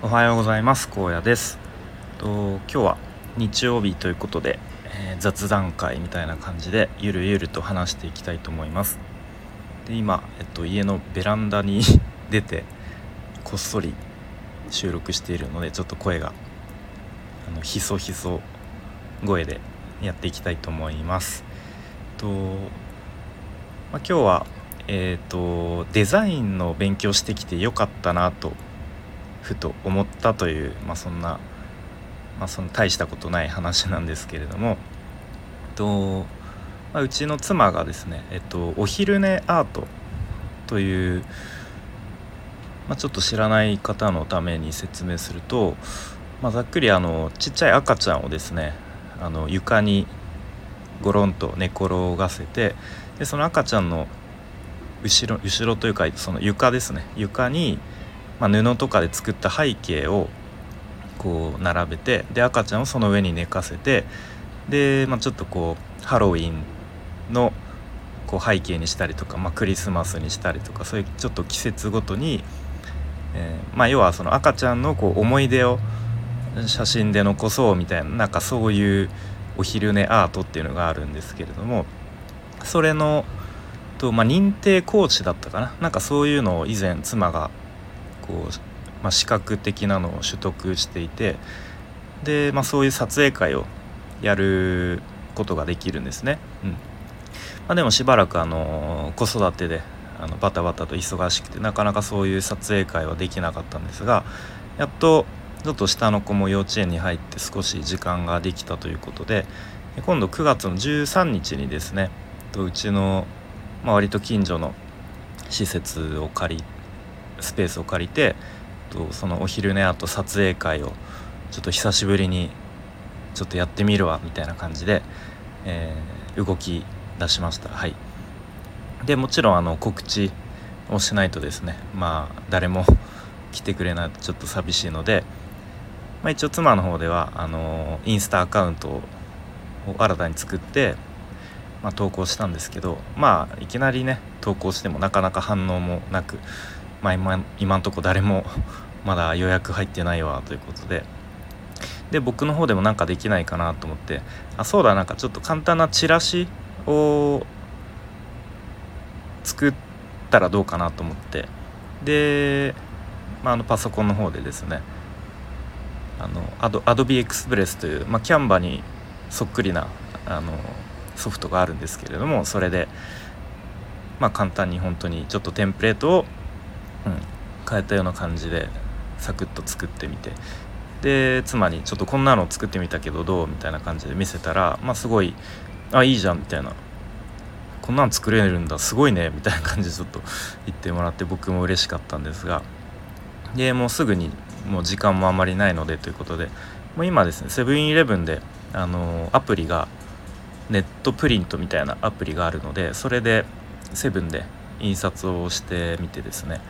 おはようございます。高野です。と今日は日曜日ということで、えー、雑談会みたいな感じでゆるゆると話していきたいと思います。で今、えっと、家のベランダに出てこっそり収録しているのでちょっと声があのひそひそ声でやっていきたいと思います。と、まあ、今日はえーとデザインの勉強してきてよかったなとふと思ったという、まあ、そんな、まあ、その大したことない話なんですけれども、とまあ、うちの妻がですね、えっと、お昼寝アートという、まあ、ちょっと知らない方のために説明すると、まあ、ざっくりあのちっちゃい赤ちゃんをですねあの床にゴロンと寝転がせてでその赤ちゃんの後ろ後ろというかその床ですね床にまあ、布とかで作った背景をこう並べてで赤ちゃんをその上に寝かせてで、まあ、ちょっとこうハロウィンのこう背景にしたりとか、まあ、クリスマスにしたりとかそういうちょっと季節ごとに、えー、まあ、要はその赤ちゃんのこう思い出を写真で残そうみたいななんかそういうお昼寝アートっていうのがあるんですけれどもそれのと、まあ、認定コーチだったかな。なんかそういうのを以前妻がこう、まあ、資格的なのを取得していてで、まあ、そういう撮影会をやることができるんですね。うんまあ、でもしばらくあの子育てであのバタバタと忙しくてなかなかそういう撮影会はできなかったんですがやっとちょっと下の子も幼稚園に入って少し時間ができたということで今度9月の13日にですねうちの、まあ、割と近所の施設を借りスペースを借りてとそのお昼寝あと撮影会をちょっと久しぶりにちょっとやってみるわみたいな感じで、えー、動き出しました。はい。でもちろんあの告知をしないとですねまあ誰も 来てくれないとちょっと寂しいので、まあ、一応妻の方ではあのインスタアカウントを新たに作って、まあ、投稿したんですけどまあいきなりね投稿してもなかなか反応もなくまあ今今んとこ誰も まだ予約入ってないわということで。で僕の方でもなんかできないかなと思って。あそうだなんかちょっと簡単なチラシを作ったらどうかなと思って。で、まあ、あのパソコンの方でですね。あのアドアドビエクスプレスという、まあ、キャンバにそっくりなあのソフトがあるんですけれどもそれで、まあ、簡単に本当にちょっとテンプレートをうん、変えたような感じでサクッと作ってみて。で妻に「ちょっとこんなの作ってみたけどどう?」みたいな感じで見せたらまあすごい「あいいじゃん」みたいな「こんなん作れるんだすごいね」みたいな感じでちょっと言ってもらって僕も嬉しかったんですが。でもうすぐにもう時間もあまりないのでということで。もう今ですねセブンイレブンであのアプリがネットプリントみたいなアプリがあるのでそれでセブンで印刷をしてみてですね。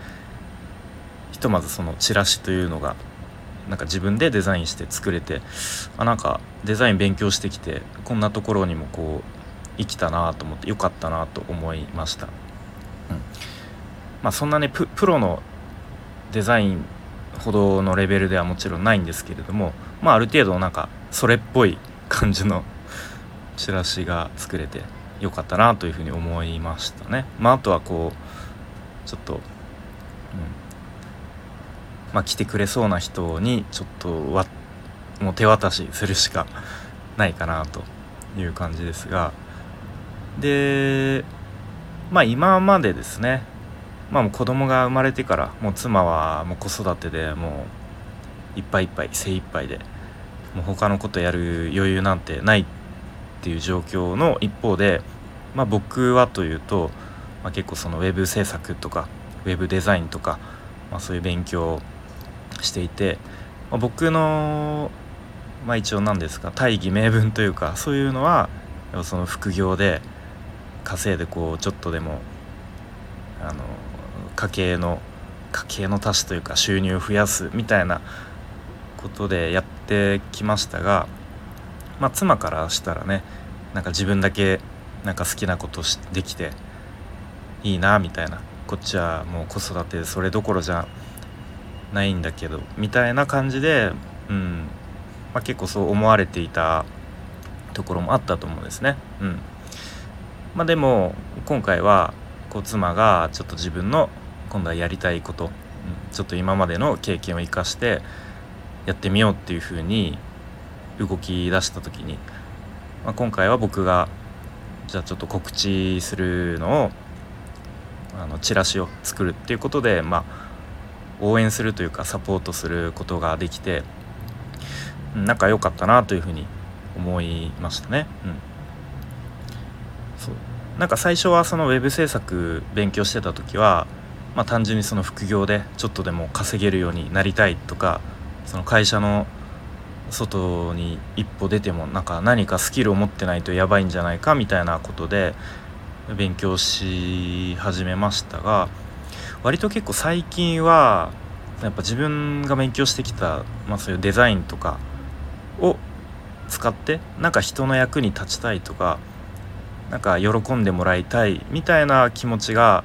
ひとまずそのチラシというのがなんか自分でデザインして作れてあなんかデザイン勉強してきてこんなところにもこう生きたなと思ってよかったなと思いました、うん、まあそんなねプロのデザインほどのレベルではもちろんないんですけれどもまあある程度なんかそれっぽい感じの チラシが作れてよかったなというふうに思いましたね。まあ、あとはこうちょっと、うん。まあ、来てくれそうな人にちょっとわもう手渡しするしかないかなという感じですが。でまあ今までですね。まあもう子供が生まれてからもう妻はもう子育てでもういっぱいいっぱい精一杯でもう他のことやる余裕なんてないっていう状況の一方で、まあ、僕はというと、まあ、結構そのウェブ制作とかウェブデザインとか、まあ、そういう勉強していて、まあ、僕の、まあ、一応何ですか大義名分というかそういうのはその副業で稼いでこうちょっとでもあの家計の家計の足しというか収入を増やすみたいなことでやってきましたがまあ、妻からしたらねなんか自分だけなんか好きなことできていいなみたいな。こっちはもう子育てそれどころじゃないんだけどみたいな感じで、うん。まあ、結構そう思われていたところもあったと思うんですね。うん。まあ、でも今回はこう妻がちょっと自分の今度はやりたいこと、うん、ちょっと今までの経験を生かしてやってみようっていうふうに動き出した時に、まあ、今回は僕がじゃあちょっと告知するのをあのチラシを作るっていうことで、まあ、応援するというかサポートすることができてなんか良かったなというふうに思いましたね。うん、そうなんか最初はそのウェブ制作勉強してた時は、まあ、単純にその副業でちょっとでも稼げるようになりたいとかその会社の外に一歩出てもなんか何かスキルを持ってないとやばいんじゃないかみたいなことで勉強し始めましたが割と結構最近はやっぱ自分が勉強してきた、まあ、そういうデザインとかを使ってなんか人の役に立ちたいとかなんか喜んでもらいたいみたいな気持ちが、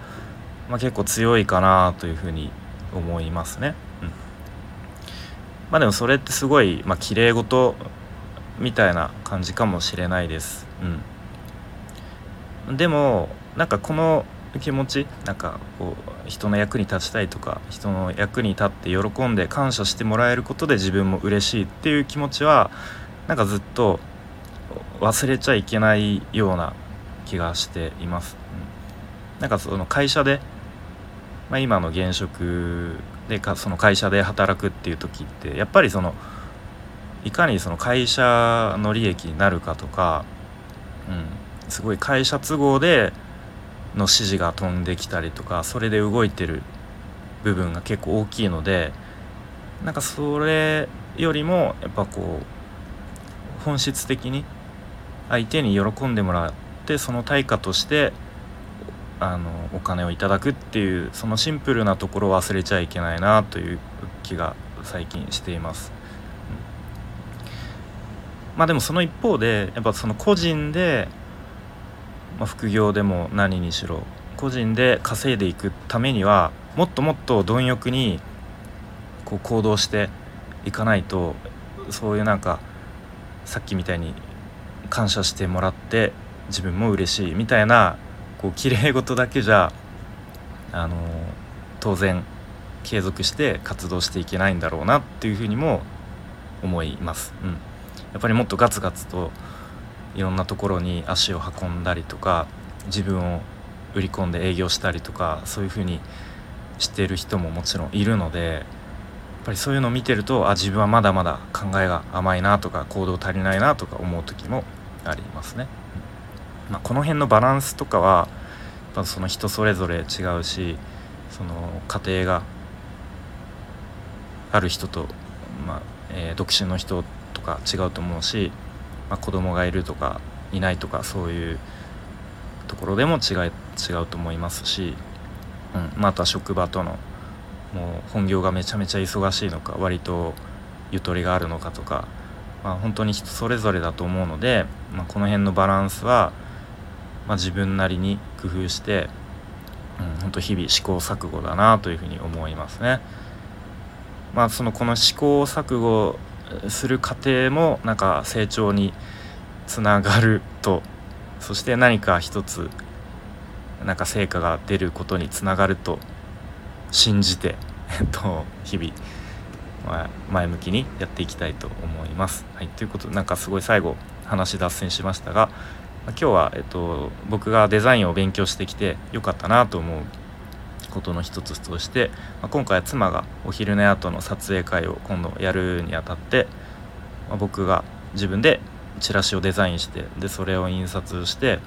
まあ、結構強いかなというふうに思いますね。うん、まあでもそれってすごいまあ綺麗事みたいな感じかもしれないです。うん、でもなんかこの気持ちなんかこう人の役に立ちたいとか人の役に立って喜んで感謝してもらえることで自分も嬉しいっていう気持ちはなんかずっと忘れちゃいけないような気がしています。うん、なんかその会社で、まあ、今の現職でかその会社で働くっていう時ってやっぱりそのいかにその会社の利益になるかとか、うん、すごい会社都合での指示が飛んできたりとかそれで動いてる部分が結構大きいのでなんかそれよりもやっぱこう本質的に相手に喜んでもらってその対価としてあのお金をいただくっていうそのシンプルなところを忘れちゃいけないなという気が最近しています。まあでもその一方でやっぱその個人でまあ、副業でも何にしろ個人で稼いでいくためにはもっともっと貪欲にこう行動していかないとそういうなんかさっきみたいに感謝してもらって自分も嬉しいみたいなこう綺麗事だけじゃあの当然継続して活動していけないんだろうなっていうふうにも思います。うん、やっぱりもっとガツガツといろんなところに足を運んだりとか自分を売り込んで営業したりとかそういうふうにしてる人ももちろんいるのでやっぱりそういうのを見てるとあ自分はまだまだ考えが甘いなとか行動足りないなとか思う時もありますね。まあ、この辺のバランスとかはその人それぞれ違うしその家庭がある人と、まあえー、独身の人とか違うと思うしまあ、子供がいるとかいないとかそういうところでも違い違うと思いますし、うんまあ、あとは職場とのもう本業がめちゃめちゃ忙しいのか割とゆとりがあるのかとか、まあ、本当に人それぞれだと思うので、まあ、この辺のバランスは、まあ、自分なりに工夫して、うん、本当日々試行錯誤だなというふうに思いますね。まあ、そのこの試行錯誤する過程もなんか成長につながるとそして何か一つなんか成果が出ることにつながると信じて、えっと、日々、前向きにやっていきたいと思います。はい、ということでなんかすごい最後話脱線しましたが、今日は、えっと、僕がデザインを勉強してきてよかったなと思うことの一つとして、まあ、今回は妻がお昼寝後の撮影会を今度やるにあたって、まあ、僕が自分でチラシをデザインしてでそれを印刷して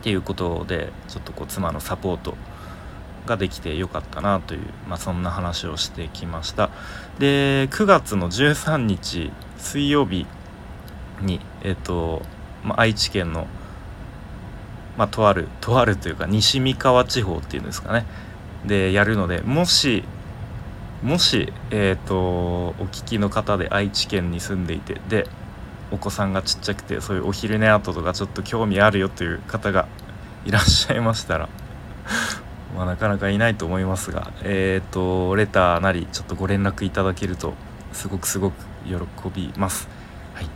っていうことでちょっとこう妻のサポートができてよかったなという、まあ、そんな話をしてきました。で9月の13日水曜日にえっ、と、まあ、愛知県のまあ、とあるとあるというか西三河地方っていうんですかね。でやるのでもしもし、えーと、お聞きの方で愛知県に住んでいてでお子さんがちっちゃくてそういうお昼寝後とかちょっと興味あるよという方がいらっしゃいましたら まあ、なかなかいないと思いますがえっ、ー、とレターなりちょっとご連絡いただけるとすごくすごく喜びます。はい、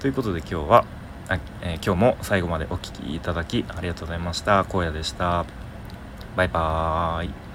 ということで今日はあ、えー、今日も最後までお聴きいただきありがとうございました。荒野でした。バイバーイ。